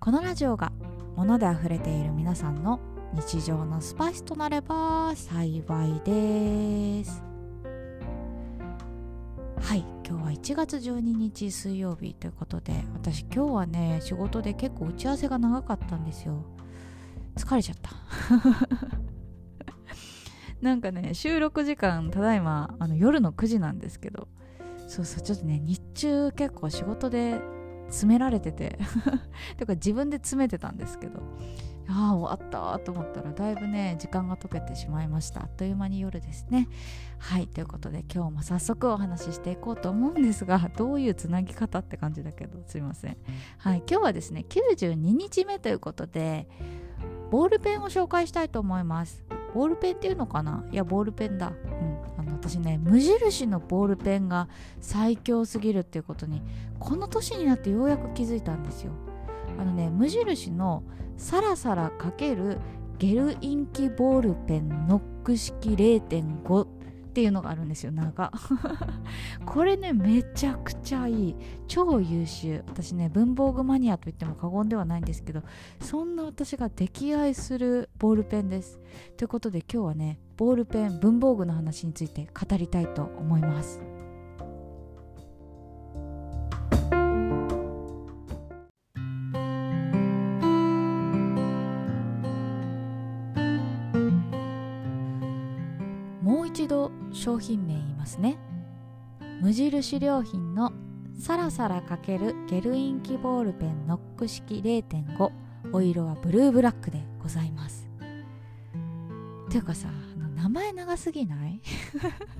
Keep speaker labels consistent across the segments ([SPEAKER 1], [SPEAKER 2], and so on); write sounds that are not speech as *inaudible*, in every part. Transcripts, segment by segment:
[SPEAKER 1] このラジオが物であふれている皆さんの日常のスパイスとなれば幸いです。はい今日は1月12日水曜日ということで私今日はね仕事で結構打ち合わせが長かったんですよ。疲れちゃった。*laughs* なんかね収録時間ただいまあの夜の9時なんですけど。そうそうちょっとね日中結構仕事で詰められてて。*laughs* とか自分で詰めてたんですけど。ああ終わったと思ったらだいぶね時間が解けてしまいました。あっという間に夜ですね。はいということで今日も早速お話ししていこうと思うんですがどういうつなぎ方って感じだけどすいません。はい今日はですね92日目ということでボールペンを紹介したいと思います。ボールペンっていうのかな？いやボールペンだ。うん。私ね無印のボールペンが最強すぎるっていうことにこの年になってようやく気づいたんですよ。あのね無印のサラサラ×ゲルインキボールペンノック式0.5っていうのがあるんですよなん。かこれねめちゃくちゃいい。超優秀。私ね文房具マニアといっても過言ではないんですけどそんな私が溺愛するボールペンです。ということで今日はねボールペン文房具の話について語りたいと思います商品名言いますね。無印良品のサラサラ×ゲルインキボールペンノック式0.5お色はブルーブラックでございます。ていうかさ名前長すぎない？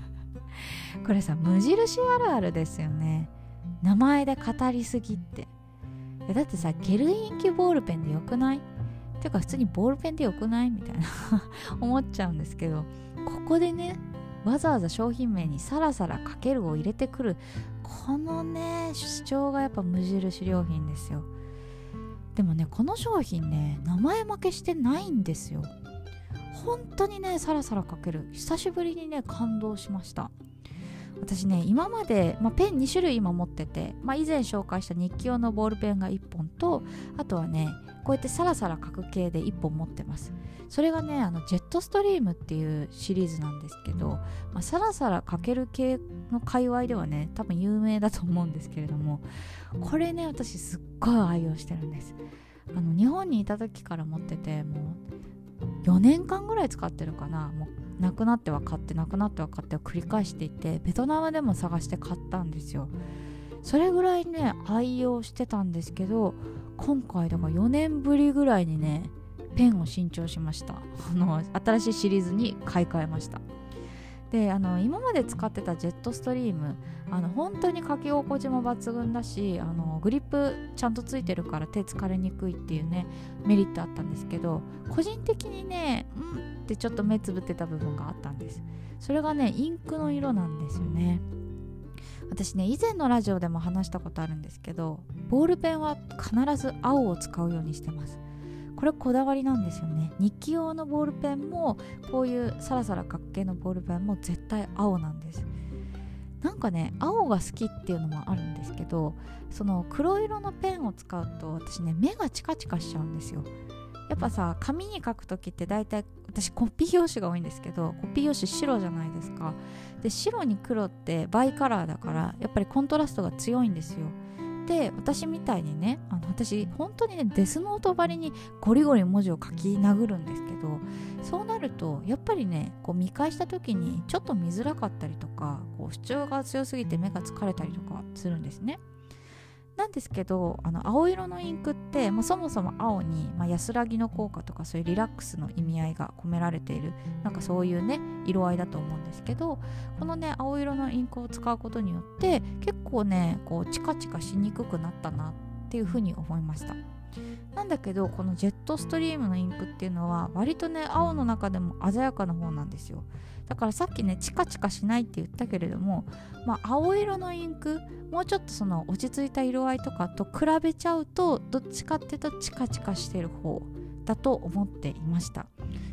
[SPEAKER 1] *laughs* これさ無印あるあるですよね。名前で語りすぎって。だってさゲルインキボールペンでよくない？ていうか普通にボールペンでよくない？みたいな *laughs* 思っちゃうんですけど。ここでねわざわざ商品名にさらさらかけるを入れてくる。このね主張がやっぱ無印良品ですよ。でもねこの商品ね名前負けしてないんですよ。本当にねさらさらかける。久しぶりにね感動しました。私ね今まで、まあ、ペン2種類今持ってて、まあ、以前紹介した日記用のボールペンが1本とあとはねこうやってサラサラ書く系で1本持ってます。それがねあのジェットストリームっていうシリーズなんですけど、まあ、サラサラ書ける系の界隈ではね多分有名だと思うんですけれどもこれね私すっごい愛用してるんです。あの日本にいた時から持っててもう4年間ぐらい使ってるかな。もうなくなっては買ってなくなっては買っては繰り返していてベトナムでも探して買ったんですよ。それぐらいね愛用してたんですけど今回だから4年ぶりぐらいにねペンを新調しました。あの新しいシリーズに買い替えました。であの今まで使ってたジェットストリームあの本当に書き心地も抜群だしあのグリップちゃんとついてるから手疲れにくいっていうねメリットあったんですけど個人的にねうんってちょっと目つぶってた部分があったんです。それがねインクの色なんですよね。私ね以前のラジオでも話したことあるんですけどボールペンは必ず青を使うようにしてます。これこだわりなんですよね。日記用のボールペンもこういうサラサラ角形のボールペンも絶対青なんです。なんかね青が好きっていうのもあるんですけどその黒色のペンを使うと私ね目がチカチカしちゃうんですよ。やっぱさ紙に書く時って大体私コピー用紙が多いんですけどコピー用紙白じゃないですか。で白に黒ってバイカラーだからやっぱりコントラストが強いんですよ。で私みたいにねあの私本当にねデスノートばりにゴリゴリ文字を書き殴るんですけどそうなるとやっぱりねこう見返した時にちょっと見づらかったりとかこう主張が強すぎて目が疲れたりとかするんですね。なんですけどあの青色のインクって、まあ、そもそも青に、まあ、安らぎの効果とかそういうリラックスの意味合いが込められているなんかそういうね色合いだと思うんですけどこのね青色のインクを使うことによって結構ねこうチカチカしにくくなったなっていうふうに思いました。なんだけどこのジェットストリームのインクっていうのは割とね青の中でも鮮やかな方なんですよ。だからさっきねチカチカしないって言ったけれども、まあ、青色のインクもうちょっとその落ち着いた色合いとかと比べちゃうとどっちかっていうとチカチカしてる方だと思っていました。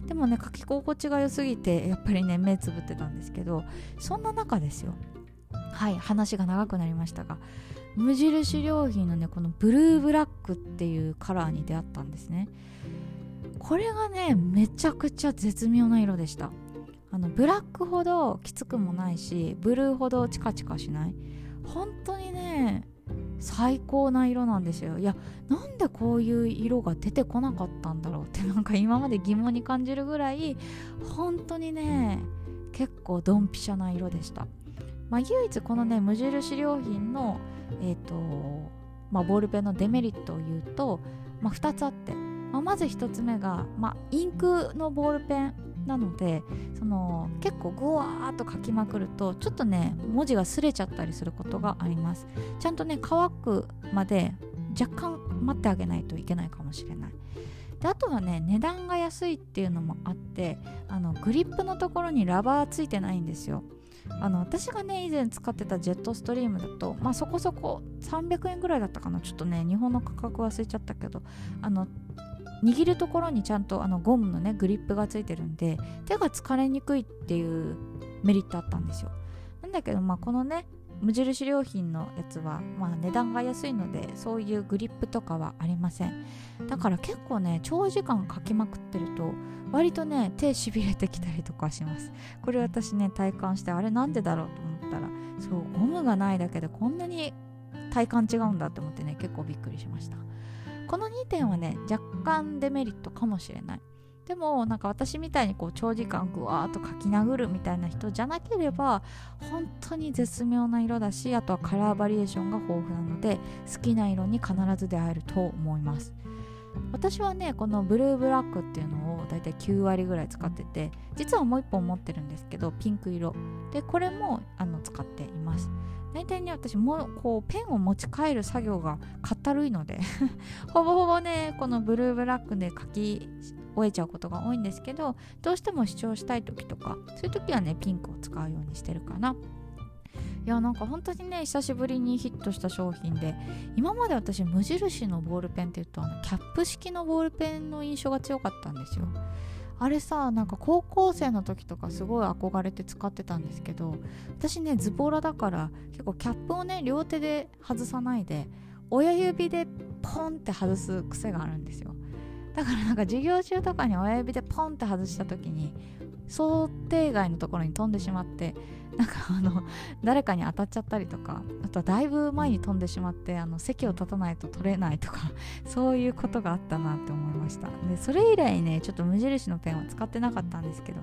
[SPEAKER 1] でもね書き心地が良すぎてやっぱりね目つぶってたんですけどそんな中ですよ。はい話が長くなりましたが。無印良品のねこのブルーブラックっていうカラーに出会ったんですね。これがねめちゃくちゃ絶妙な色でした。あのブラックほどきつくもないしブルーほどチカチカしない。本当にね最高な色なんですよ。いやなんでこういう色が出てこなかったんだろうってなんか今まで疑問に感じるぐらい本当にね結構ドンピシャな色でした。まあ唯一このね無印良品のえっ、ー、とまあボールペンのデメリットを言うと、まあ、2つあって、まあ、まず1つ目が、まあ、インクのボールペンなのでその結構グワーっと書きまくるとちょっとね文字が擦れちゃったりすることがあります。ちゃんとね乾くまで若干待ってあげないといけないかもしれない。であとはね値段が安いっていうのもあってあのグリップのところにラバーついてないんですよあの私がね以前使ってたジェットストリームだとまあそこそこ300円ぐらいだったかな。ちょっとね日本の価格忘れちゃったけどあの握るところにちゃんとあのゴムのねグリップがついてるんで手が疲れにくいっていうメリットあったんですよ。なんだけどまあこのね無印良品のやつは、まあ、値段が安いのでそういうグリップとかはありません。だから結構ね長時間書きまくってると割とね手しびれてきたりとかします。これ私ね体感してあれなんでだろうと思ったらそうゴムがないだけでこんなに体感違うんだって思ってね結構びっくりしました。この2点はね若干デメリットかもしれない。でもなんか私みたいにこう長時間ぐわーっと書き殴るみたいな人じゃなければ本当に絶妙な色だしあとはカラーバリエーションが豊富なので好きな色に必ず出会えると思います。私はねこのブルーブラックっていうのをだいたい9割ぐらい使ってて実はもう1本持ってるんですけどピンク色。でこれもあの使っています。大体ね私もこうペンを持ち帰る作業がかったるいので *laughs* ほぼほぼねこのブルーブラックで書き終えちゃうことが多いんですけどどうしても主張したい時とかそういう時はねピンクを使うようにしてるかな。いやなんか本当にね久しぶりにヒットした商品で今まで私無印のボールペンっていうとあのキャップ式のボールペンの印象が強かったんですよ。あれさなんか高校生の時とかすごい憧れて使ってたんですけど私ねズボラだから結構キャップをね両手で外さないで親指でポンって外す癖があるんですよ。だからなんか授業中とかに親指でポンって外した時に想定外のところに飛んでしまってなんかあの誰かに当たっちゃったりとかあとはだいぶ前に飛んでしまってあの席を立たないと取れないとか *laughs* そういうことがあったなって思いました。でそれ以来ねちょっと無印のペンは使ってなかったんですけど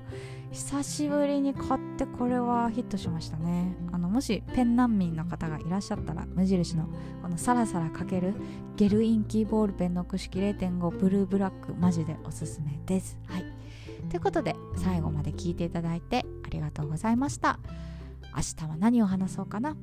[SPEAKER 1] 久しぶりに買ってこれはヒットしましたね。あのもしペン難民の方がいらっしゃったら無印のこのサラサラかけるゲルインキーボールペンのく式0.5ブルーブラックマジでおすすめです。はい。ということで最後まで聞いていただいてありがとうございました。明日は何を話そうかな？